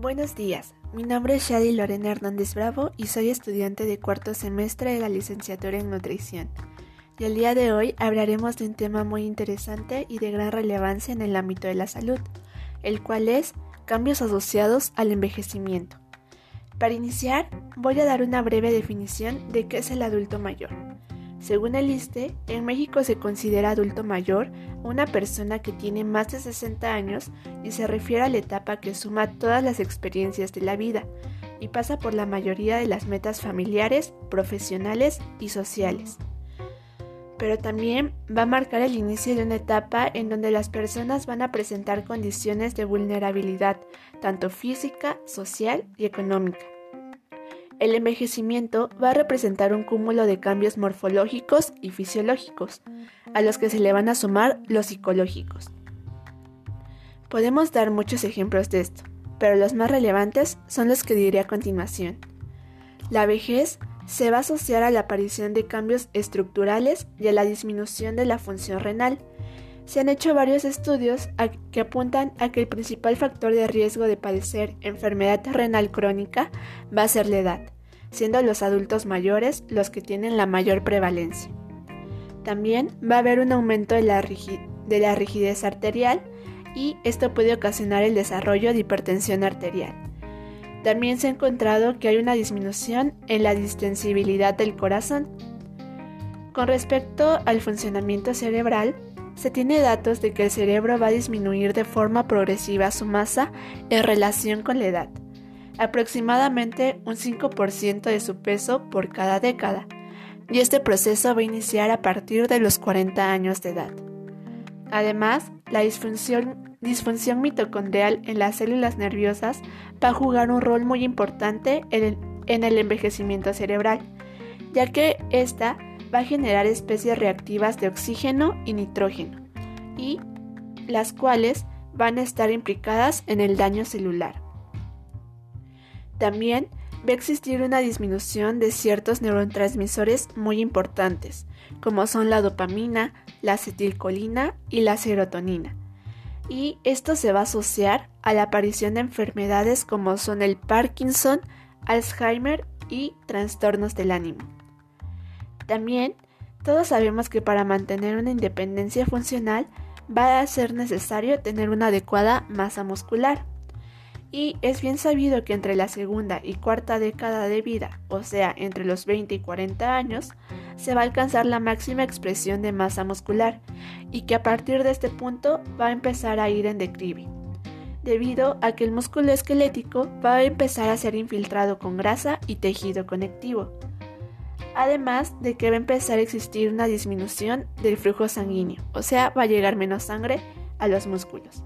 Buenos días, mi nombre es Shadi Lorena Hernández Bravo y soy estudiante de cuarto semestre de la licenciatura en nutrición. Y el día de hoy hablaremos de un tema muy interesante y de gran relevancia en el ámbito de la salud, el cual es cambios asociados al envejecimiento. Para iniciar, voy a dar una breve definición de qué es el adulto mayor. Según el ISTE, en México se considera adulto mayor una persona que tiene más de 60 años y se refiere a la etapa que suma todas las experiencias de la vida y pasa por la mayoría de las metas familiares, profesionales y sociales. Pero también va a marcar el inicio de una etapa en donde las personas van a presentar condiciones de vulnerabilidad, tanto física, social y económica. El envejecimiento va a representar un cúmulo de cambios morfológicos y fisiológicos, a los que se le van a sumar los psicológicos. Podemos dar muchos ejemplos de esto, pero los más relevantes son los que diré a continuación. La vejez se va a asociar a la aparición de cambios estructurales y a la disminución de la función renal. Se han hecho varios estudios que apuntan a que el principal factor de riesgo de padecer enfermedad renal crónica va a ser la edad siendo los adultos mayores los que tienen la mayor prevalencia. También va a haber un aumento de la, rigidez arterial y esto puede ocasionar el desarrollo de hipertensión arterial. También se ha encontrado que hay una disminución en la distensibilidad del corazón. Con respecto al funcionamiento cerebral, se tiene datos de que el cerebro va a disminuir de forma progresiva su masa en relación con la edad aproximadamente un 5% de su peso por cada década, y este proceso va a iniciar a partir de los 40 años de edad. Además, la disfunción, mitocondrial en las células nerviosas va a jugar un rol muy importante en el, en el envejecimiento cerebral, ya que ésta va a generar especies reactivas de oxígeno y nitrógeno, y las cuales van a estar implicadas en el daño celular. También va a existir una disminución de ciertos neurotransmisores muy importantes, como son la dopamina, la acetilcolina y la serotonina. Y esto se va a asociar a la aparición de enfermedades como son el Parkinson, Alzheimer y trastornos del ánimo. También, todos sabemos que para mantener una independencia funcional va a ser necesario tener una adecuada masa muscular y es bien sabido que entre la segunda y cuarta década de vida, o sea, entre los 20 y 40 años, se va a alcanzar la máxima expresión de masa muscular y que a partir de este punto va a empezar a ir en declive, debido a que el músculo esquelético va a empezar a ser infiltrado con grasa y tejido conectivo, además de que va a empezar a existir una disminución del flujo sanguíneo, o sea, va a llegar menos sangre a los músculos.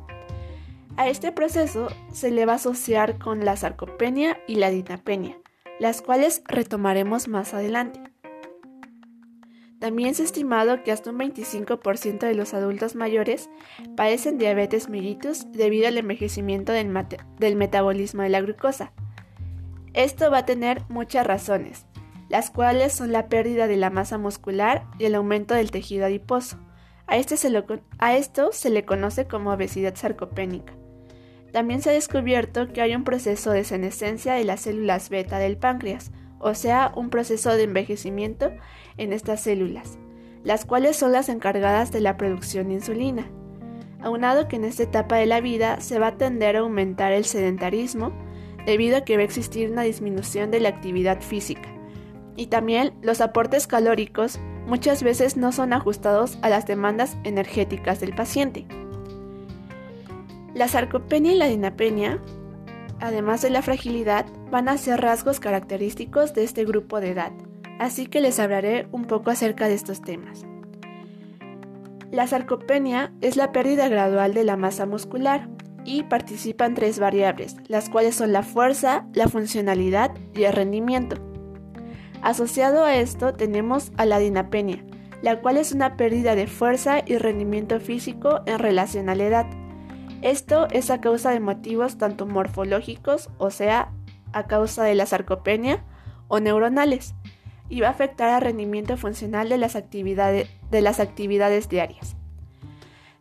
A este proceso se le va a asociar con la sarcopenia y la dinapenia, las cuales retomaremos más adelante. También se ha estimado que hasta un 25% de los adultos mayores padecen diabetes mellitus debido al envejecimiento del, metabolismo de la glucosa. Esto va a tener muchas razones, las cuales son la pérdida de la masa muscular y el aumento del tejido adiposo. A, este a esto se le conoce como obesidad sarcopénica. También se ha descubierto que hay un proceso de senescencia de las células beta del páncreas, o sea, un proceso de envejecimiento en estas células, las cuales son las encargadas de la producción de insulina. Aunado que en esta etapa de la vida se va a tender a aumentar el sedentarismo, debido a que va a existir una disminución de la actividad física. Y también los aportes calóricos muchas veces no son ajustados a las demandas energéticas del paciente. La sarcopenia y la dinapenia, además de la fragilidad, van a ser rasgos característicos de este grupo de edad, así que les hablaré un poco acerca de estos temas. La sarcopenia es la pérdida gradual de la masa muscular y participan tres variables, las cuales son la fuerza, la funcionalidad y el rendimiento. Asociado a esto tenemos a la dinapenia, la cual es una pérdida de fuerza y rendimiento físico en relación a la edad. Esto es a causa de motivos tanto morfológicos, o sea, a causa de la sarcopenia, o neuronales, y va a afectar al rendimiento funcional de las actividades, de las actividades diarias.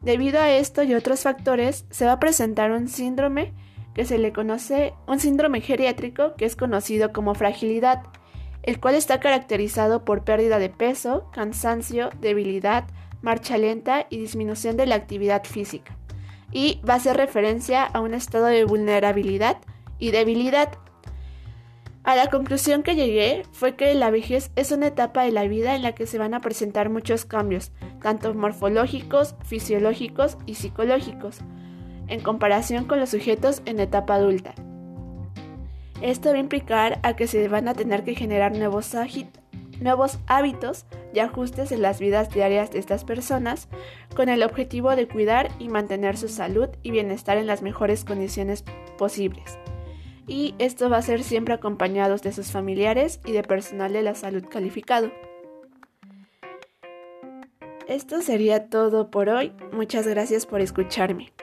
Debido a esto y otros factores, se va a presentar un síndrome que se le conoce un síndrome geriátrico que es conocido como fragilidad, el cual está caracterizado por pérdida de peso, cansancio, debilidad, marcha lenta y disminución de la actividad física. Y va a hacer referencia a un estado de vulnerabilidad y debilidad. A la conclusión que llegué fue que la vejez es una etapa de la vida en la que se van a presentar muchos cambios, tanto morfológicos, fisiológicos y psicológicos, en comparación con los sujetos en etapa adulta. Esto va a implicar a que se van a tener que generar nuevos, nuevos hábitos y ajustes en las vidas diarias de estas personas con el objetivo de cuidar y mantener su salud y bienestar en las mejores condiciones posibles. Y esto va a ser siempre acompañados de sus familiares y de personal de la salud calificado. Esto sería todo por hoy. Muchas gracias por escucharme.